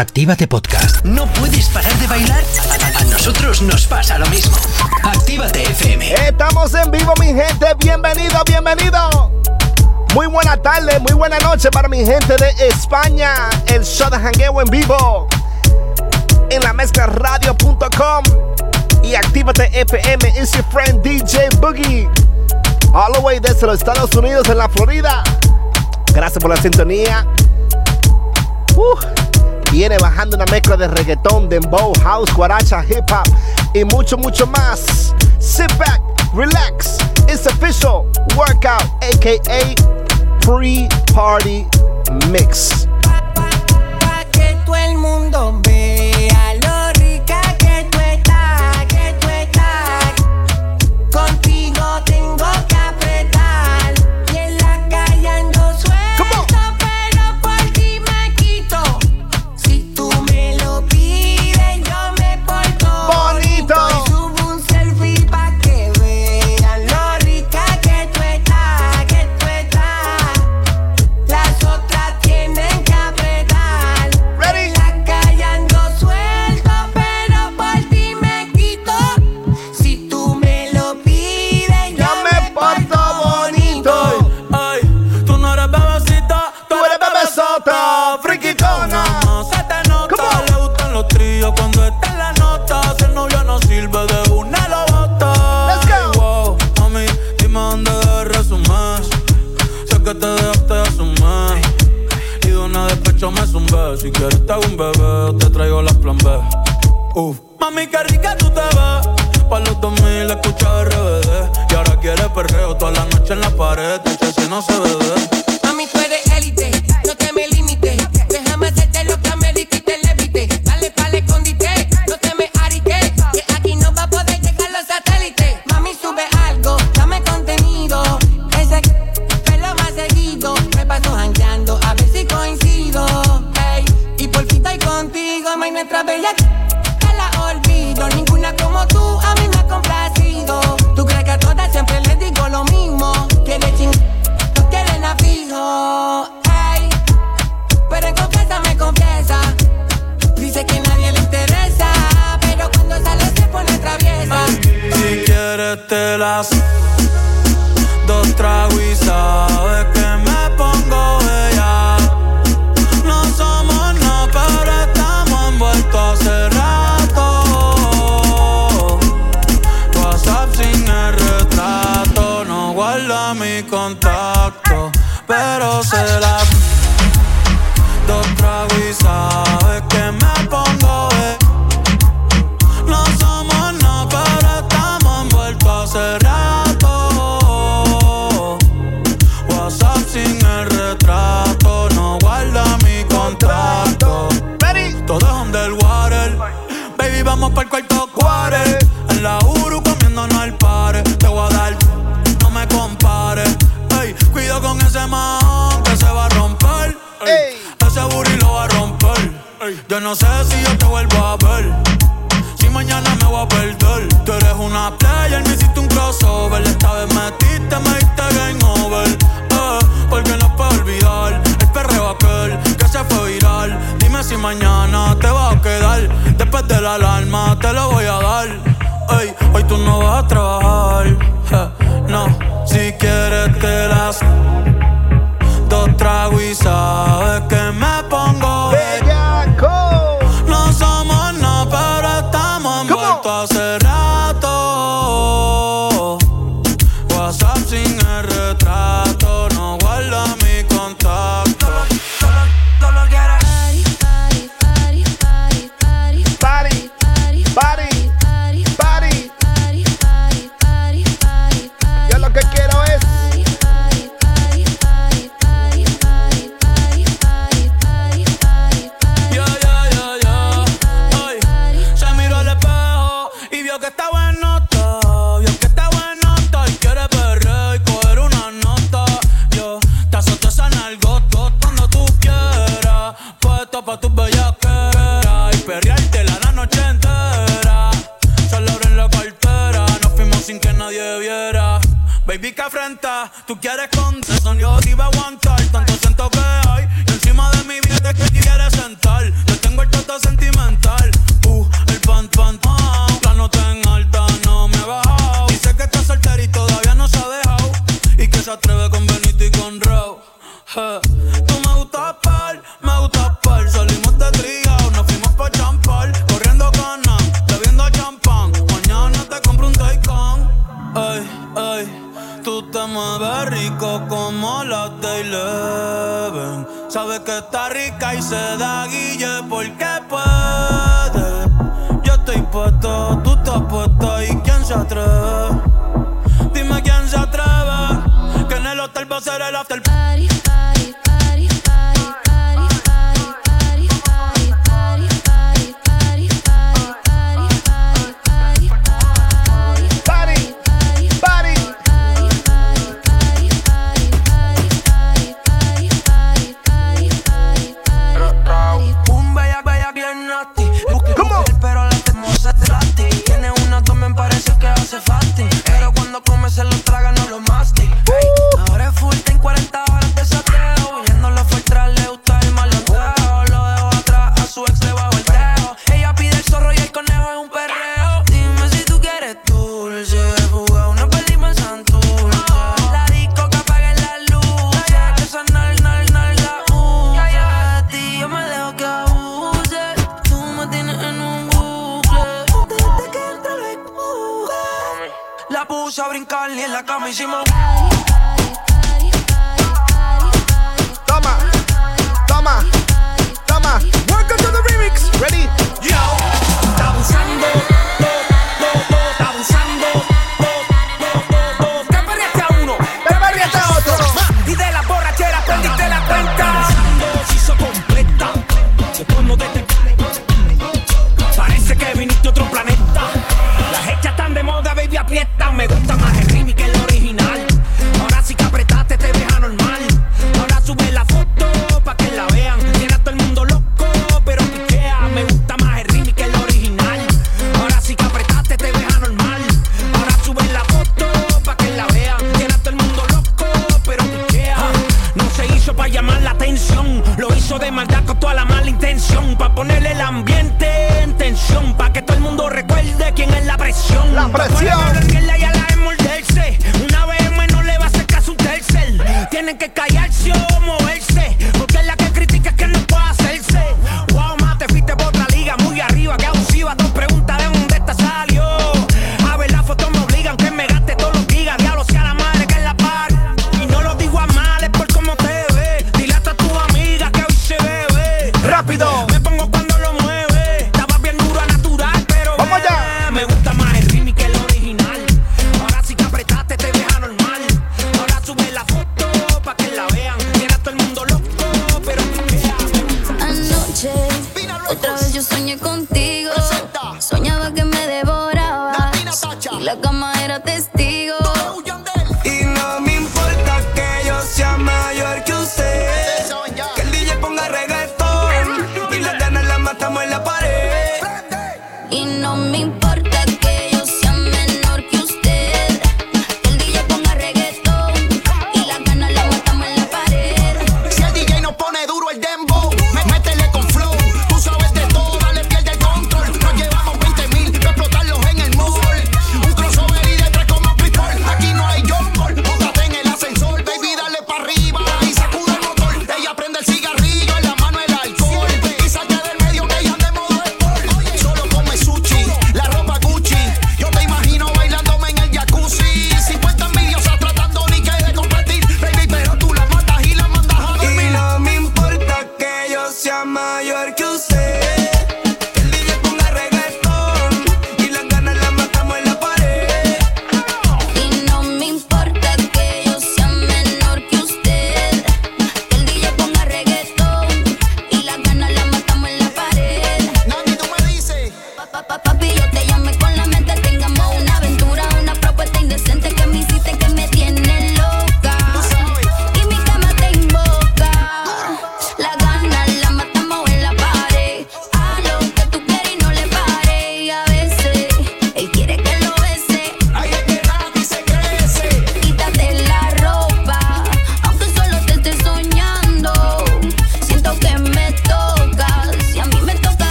Actívate Podcast. No puedes parar de bailar. A nosotros nos pasa lo mismo. Actívate FM. Estamos en vivo, mi gente. Bienvenido, bienvenido. Muy buena tarde, muy buena noche para mi gente de España. El show de jangueo en vivo. En la mezcla radio.com. Y actívate FM. It's your friend DJ Boogie. All the way desde los Estados Unidos en la Florida. Gracias por la sintonía. Uh viene bajando una mezcla de reggaetón, dembow, house, guaracha, hip hop y mucho, mucho más. Sit back, relax. It's official workout, aka free party mix. un bebé, te traigo las plan B. Uf. Mami, qué rica tú te ves. Pa' los 2000 escucha RBD. Y ahora quiere perreo toda la noche en la pared. Este si no se bebe. afrenta. Tú quieres con Cali en la cama hicimos.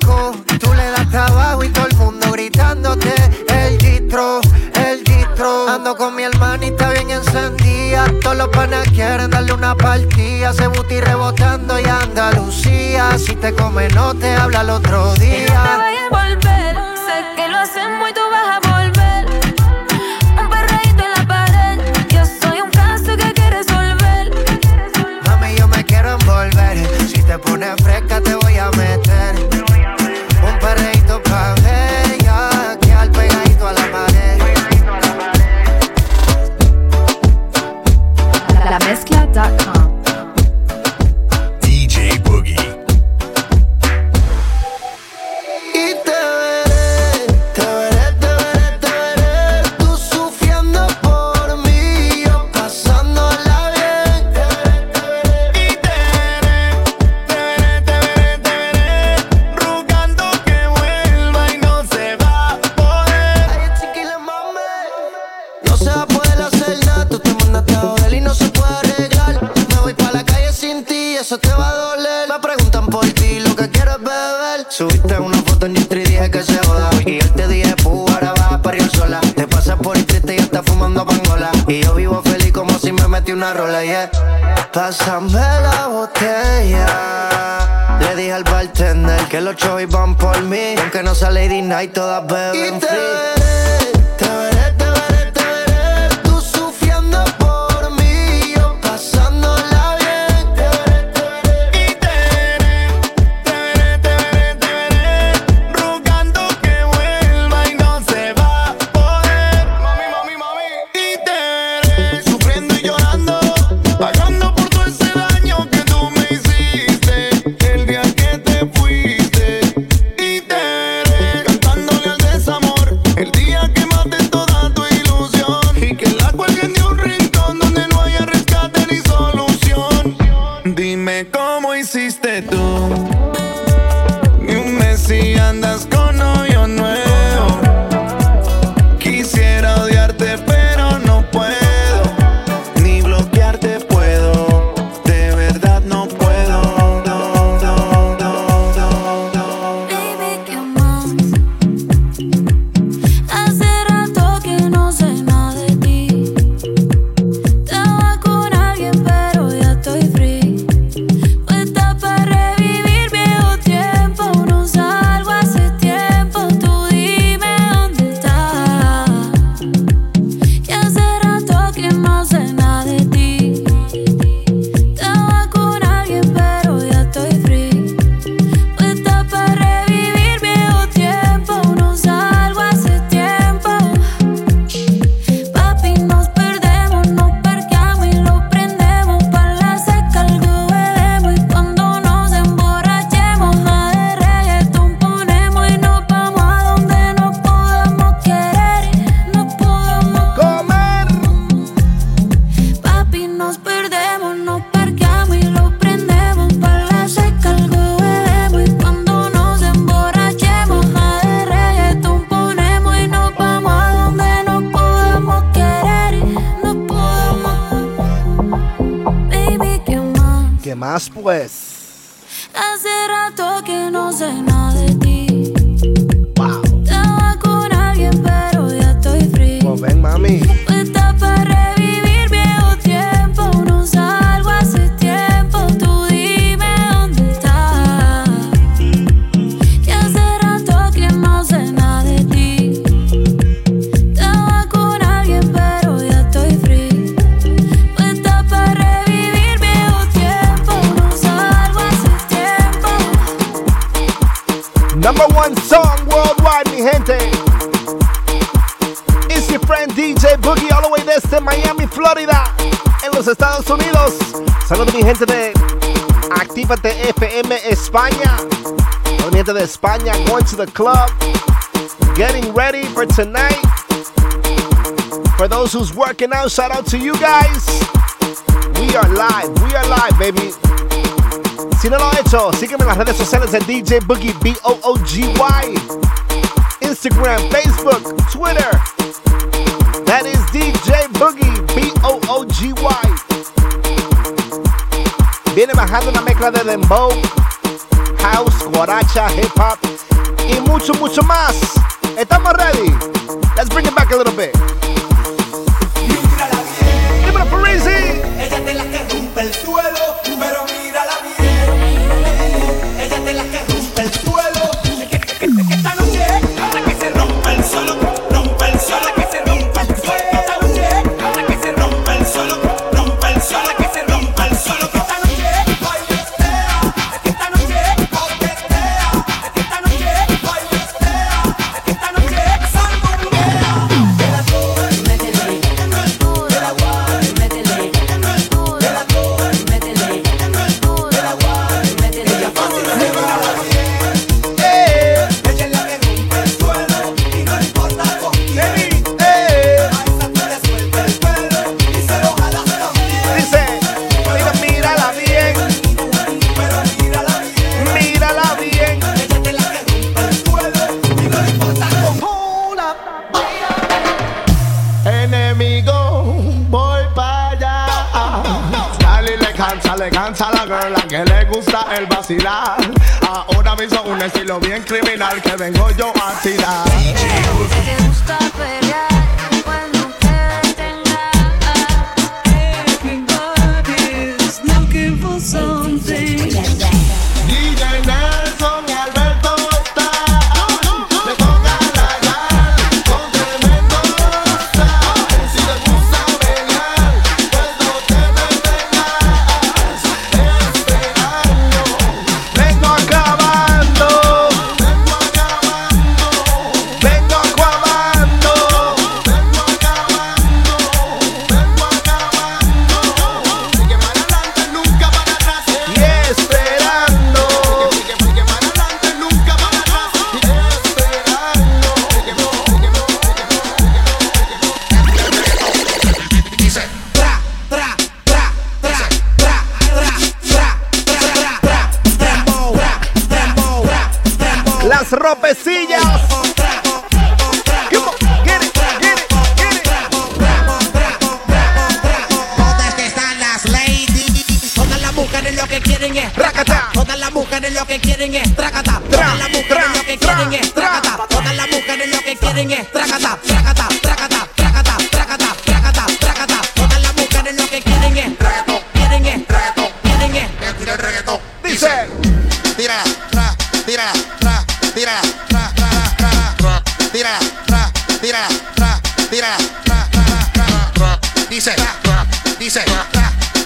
Tú le das trabajo y todo el mundo gritándote el distro, el distro. Ando con mi hermanita bien encendida. Todos los panas quieren darle una partida. Se buti rebotando y Andalucía. Si te come, no te habla el otro día. Y no te vayas a volver. Sé que lo hacemos y tú vas a volver un perradito en la pared yo soy un caso que quieres resolver mami yo me quiero envolver si te pones fresco Pásame la botella. Le dije al bartender que los shows iban por mí. Aunque no sea Lady Night, todas beben free. después. España going to the club, getting ready for tonight. For those who's working out, shout out to you guys. We are live, we are live, baby. Si no lo he hecho, sígueme en las redes sociales de DJ Boogie, B-O-O-G-Y. Instagram, Facebook, Twitter. That is DJ Boogie, B-O-O-G-Y. Viene bajando una mezcla de dembow. house, guaracha, hip hop y mucho, mucho más. ¿Estamos ready? Let's bring it back a little bit. se cansa la girl, a que le gusta el vacilar. Ahora mismo un estilo bien criminal que vengo yo a tirar.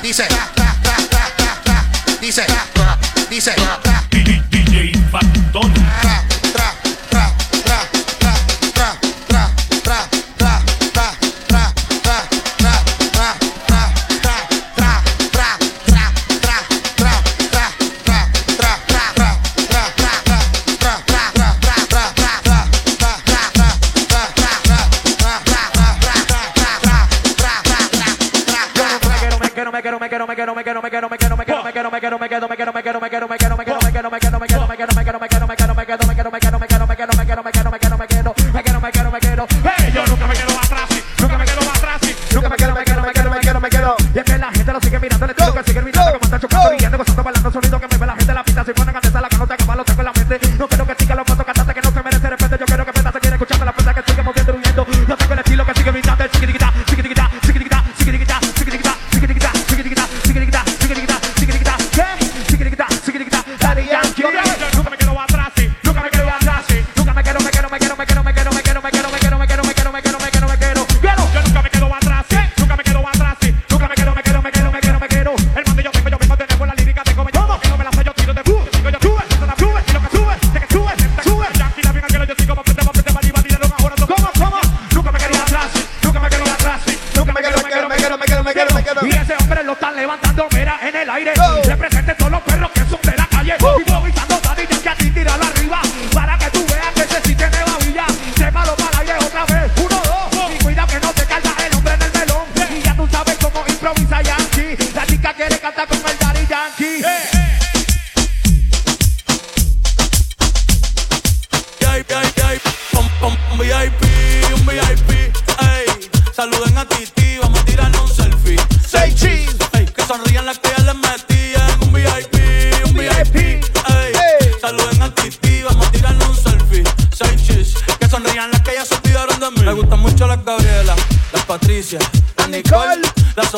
dice, dice, dice, DJ Factor.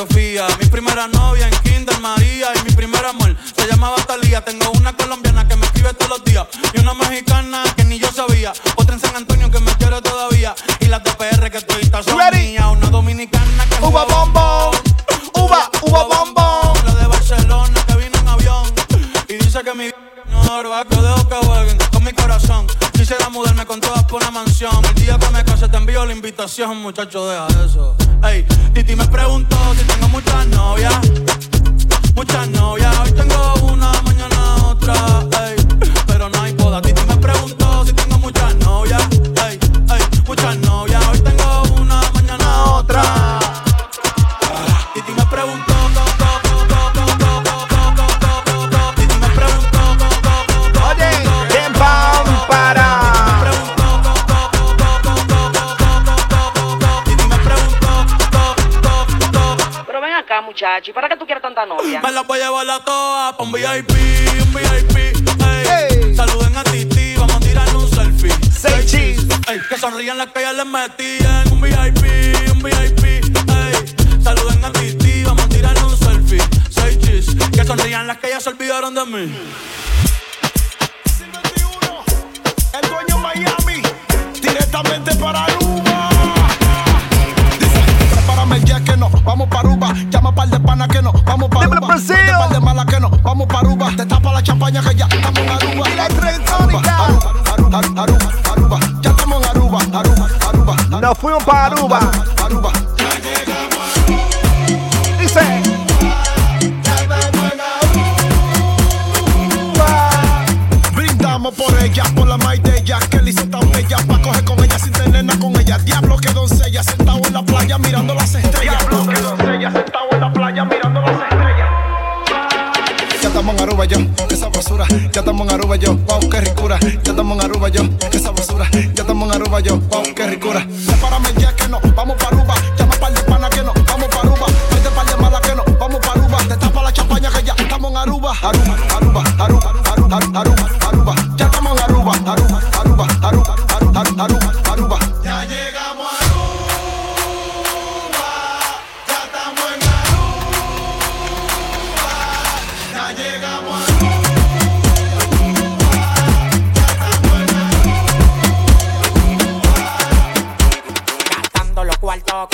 Sofía. Mi primera novia en Kinder María y mi primer amor se llamaba Talía. Tengo una colombiana que me escribe todos los días y una mexicana que ni yo sabía. Otra en San Antonio que me quiere todavía y las de PR que todavía son mías. Una dominicana que Uva bombón. Uva, uva bombón. la de Barcelona que vino en avión y dice que mi no que dejo que jueguen con mi corazón. Quisiera mudarme con todas por una mansión. El día que me case te envío la invitación, muchacho, deja eso. Muchacho, ¿y para qué tú quieres tanta novia? me la voy a llevar a todas pa' un VIP, un VIP, ey. Ey. Saluden a Titi, vamos a tirarle un selfie. Say cheese. Ey, que sonrían las que ya les metían un VIP, un VIP, ey. Saluden a Titi, vamos a tirarle un selfie. Say cheese, que sonrían las que ya se olvidaron de mí. El dueño Miami, directamente para Aruba. Dice, prepárame el jet que no, vamos para Aruba. Llama par de pana que no, vamos para Aruba. Vete par de mala que no, vamos para Aruba. Te tapa la champaña que ya estamos en Aruba. Y la electrónica. Aruba, Aruba, Aruba, Aruba, Aruba. Ya estamos en Aruba, Aruba, Aruba. Nos fuimos para Aruba. Aruba. Las estrellas. Que doncella, sentado en la playa mirando las estrellas. Ya estamos en Aruba yo, esa basura. Ya estamos en Aruba yo, wow, qué ricura. Ya estamos en Aruba yo, esa basura. Ya estamos en Aruba yo, wow, qué ricura. Prepárame el día que no, vamos para Aruba. Llama par de pana que no, vamos para Aruba. Vete par de mala que no, vamos para Aruba. Te tapa la champaña que ya estamos en. Aruba, Aruba,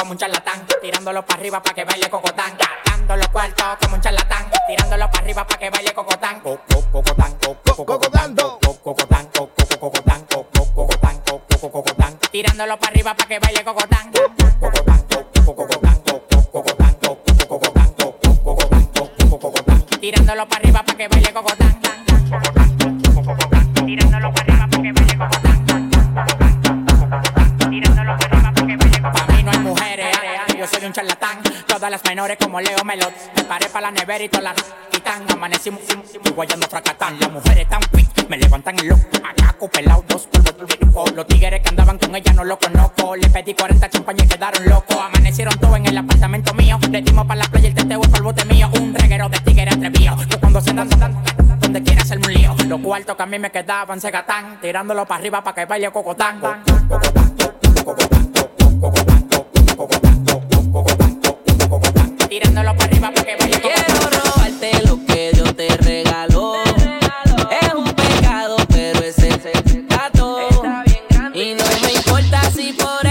como un charlatán, tirándolo para arriba para que baile cocotán. Gastando los cuartos como un charlatán, tirándolo para arriba para que baile cocotán. Co- co- Cocotán, co- co- cocotán, co- co- cocotán, co- co- cocotán, co- co- cocotán, co- co- cocotán. Tirándolo para arriba para que baile. Cocotán, las menores como Leo Melot. Me paré para la nevera y todas las quitan. Amanecimos, y guayando fracatán. Las mujeres tan fit, me levantan el loco. Macaco, pelado, Los tigres que andaban con ella no lo conozco. Le pedí 40 champañas y quedaron locos. Amanecieron todos en el apartamento mío. Le dimos para la playa el teteo y el bote mío. Un reguero de tigres atrevido. Que cuando se dan, donde quiera hacerme un lío. Los cuartos que a mí me quedaban se gatán. Tirándolo para arriba para que baile cocotán. Cocotán tirándolo para arriba para que vaya. Quiero robarte lo que Dios te regaló. Te regaló. Es un pecado, pero ese es el gato. Y no me importa si por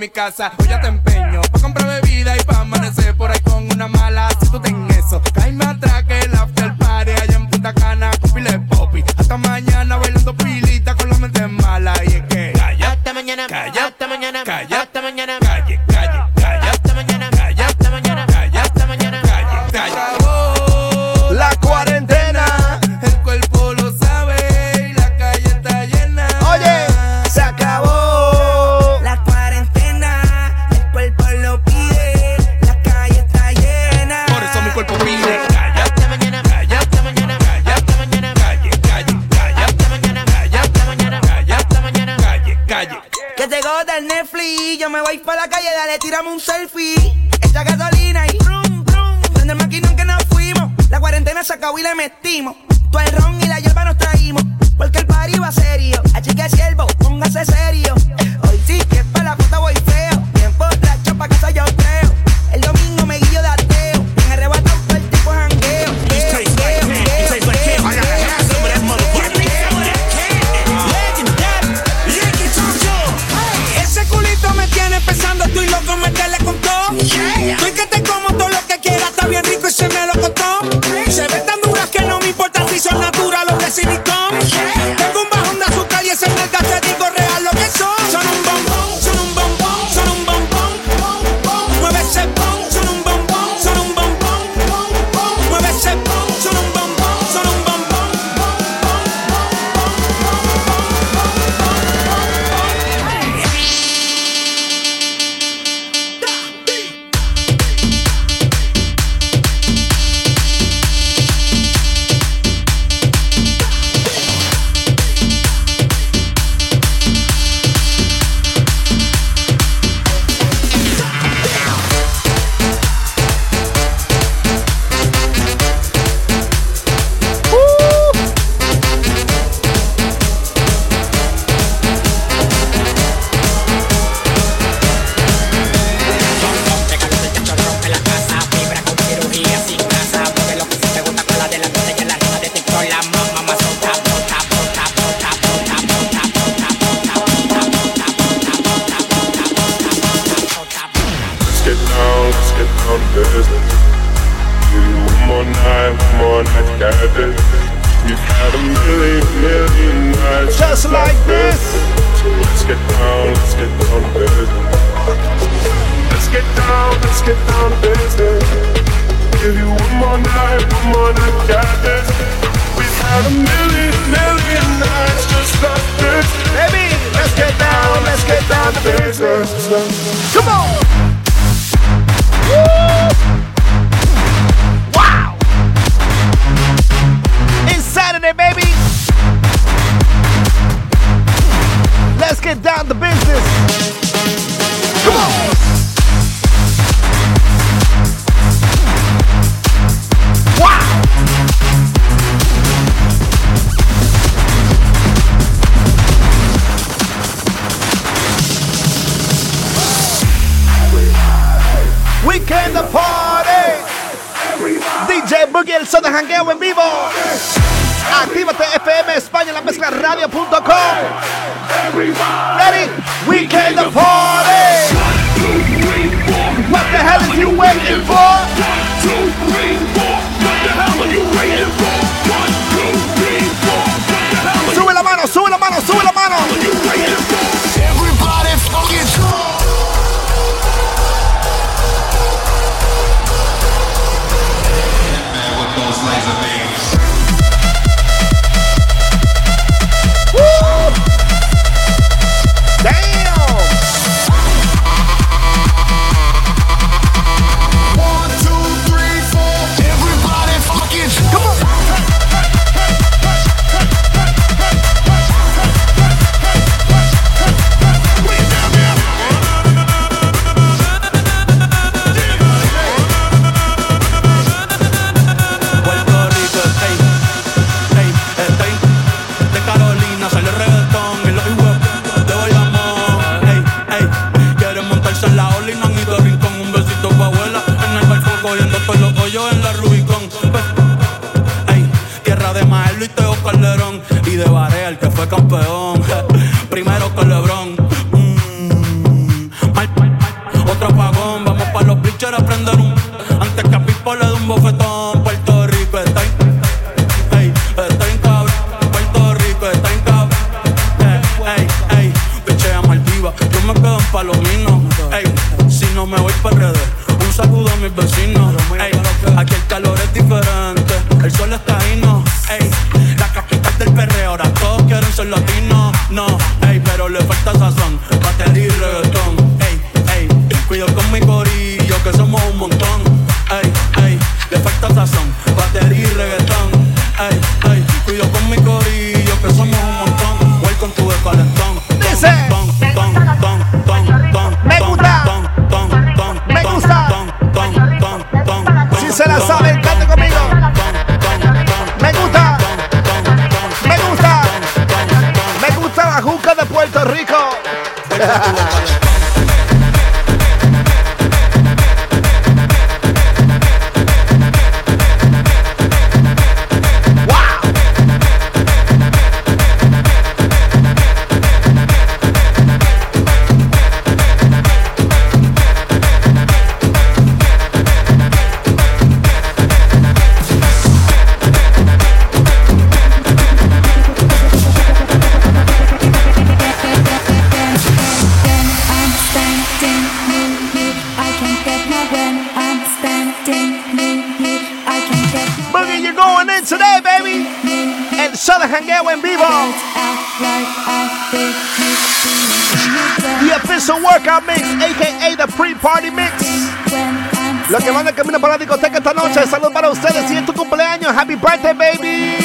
mi casa. Voy We came to party. DJ Boogie, el son de jangueo en vivo. Actívate FM España, la mezcla radio.com. Ready? We came to party. What the hell are you waiting for? What the hell are you waiting for? One, two, three, four. Sube la mano, sube la mano, sube la mano. The official workout mix, aka the pre-party mix. Lo que van de camino para la discoteca esta noche, Saludos para ustedes y es tu cumpleaños. Happy birthday, baby.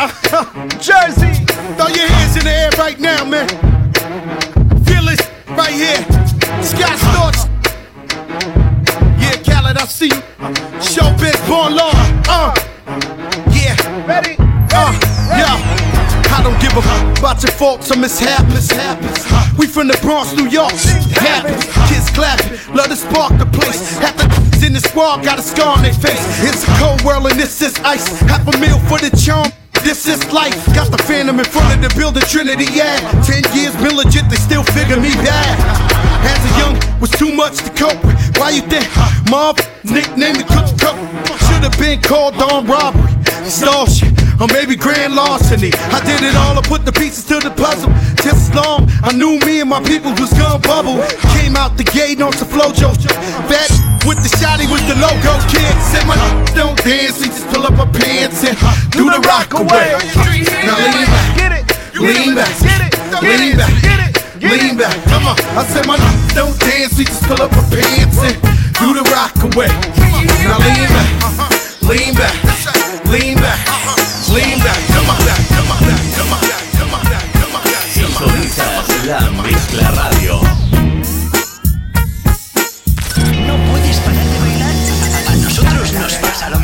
Jersey. Throw your hands in the air right now, man. Feel it right here. Scott Storch. Yeah, Khaled, I see you. Showbiz, born law. Uh, yeah. Ready? Uh, yeah. I don't give a fuck about your faults or mishaps. We from the Bronx, New York. Happens. Kids clapping. Love to spark the place. Half the in the squad got a scar on their face. It's a cold world and this is ice. Half a meal for the charm. This is life. Got the phantom in front of the building, Trinity, yeah. Ten years been legit, they still figure me bad. As a young, was too much to cope with. Why you think? Mob, nickname the cook cook. Should've been called on robbery, extortion, or maybe grand larceny. I did it all, I put the pieces to the puzzle. Just as long, I knew me and my people was gonna bubble. Came out the gate on some flojo. Fat with the shotty with the logo kid. Said my don't dance, we just pull up our pants and do the rock away. Now lean back, Get it. lean back, Get it. Lean back, Get it. Get come on. I said, my don't dance, we just pull up her pants and do the rock away. Now lean back, lean back, lean back, lean back. Come on, back, come on, back, come on, back, come on, back, come on, back. Sintonizas la mezcla radio.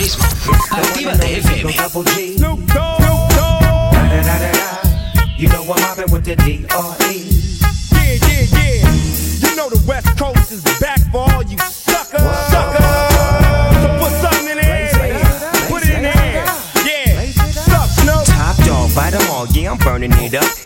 Mismo. Actívate FM. Snoop Dogg. You know I'm mobbing with the D.R.E. Yeah, yeah, yeah. You know the West Coast is back for all you suckers. Suckers. So put something in there. Put it in there. Yeah. Suck, Snoop. Top dog, bite them all, yeah, I'm burning it up.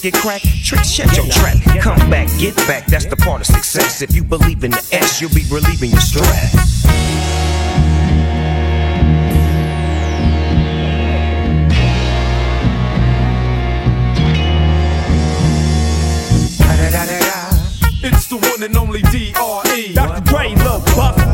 get cracked, trick, shut your trap. Come back, get back, that's the part of success. If you believe in the S, you'll be relieving your stress. It's the one and only D.R.E. Dr. Dre, Lil Buff.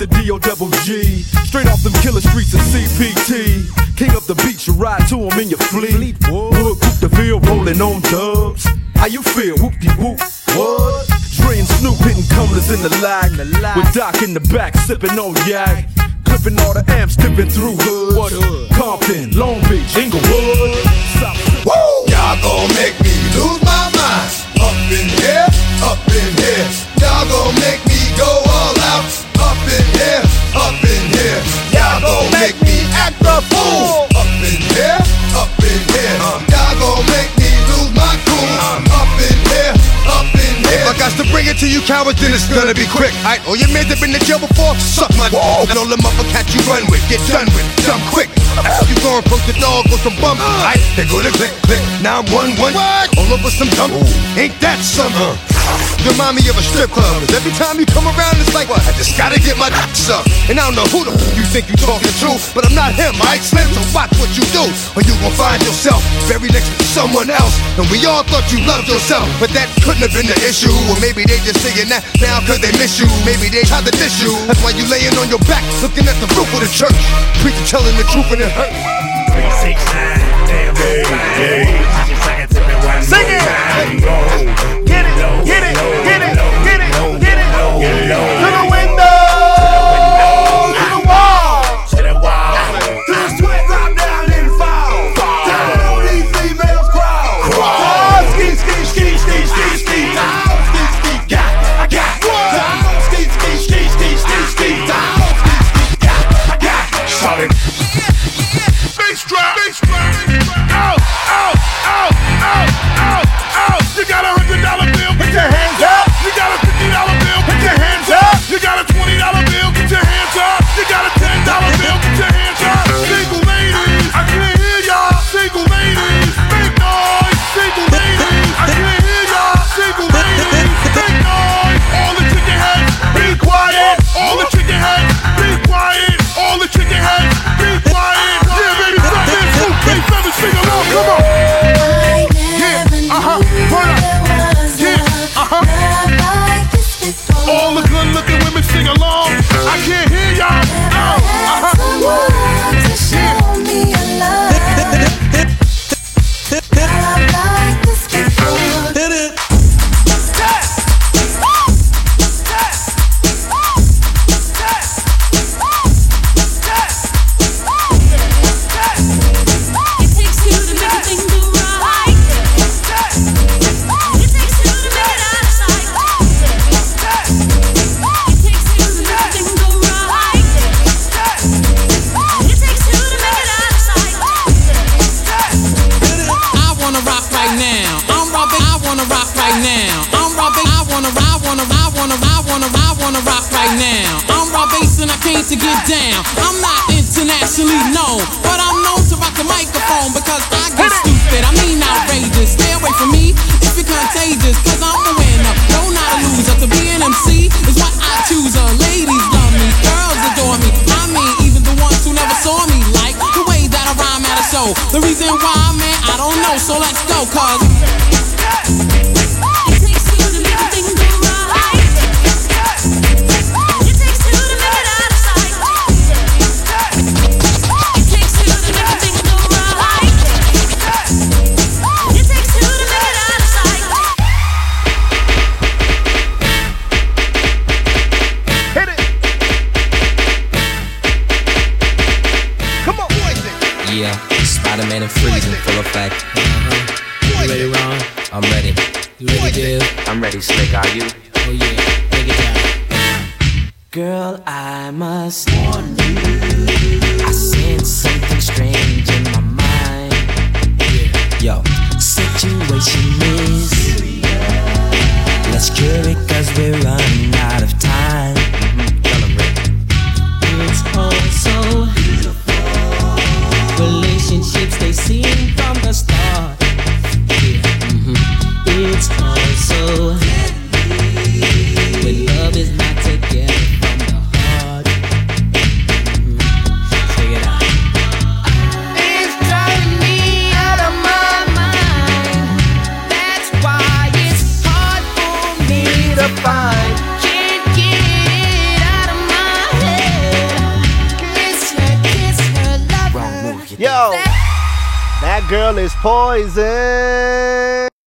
You know I'm mobbing with the D.O. double G. Straight off them killer streets of CPT. King up the beach, you ride to him in your fleet. Wood, coop the field, rolling on dubs. How you feel? Whoop de whoop. What? Dre and Snoop hitting cumblers in the lag. With Doc in the back, sipping on yak. Clipping all the amps, dipping through hoods. What hood? Compton, Long Beach, Inglewood. South Woo! Y'all gon' make me you then it's gonna be quick. Alright, all oh, your men that been to jail before, suck my wall. And all them upper cats you run with, get done with, dumb quick. You gon' approach the dog with some bump. Alright, they go to click, click. Now I'm one, one. All over some dump. Ain't that something? You remind me of a strip club. Cause every time you come around, it's like, what? I just gotta get my up. And I don't know who the f- you think you talking to, but I'm not him, alright, Slim? So watch what you do, or you gon' find yourself buried next to someone else. And we all thought you loved yourself, but that couldn't have been the issue. Or maybe they just saying that now cause they miss you. Maybe they tried to diss you. That's why you laying on your back, looking at the roof of the church. Preacher telling the truth and it hurt. Sing it! Get it, The reason why, man, I don't know. So let's go, cause. I'm Slick. Are you?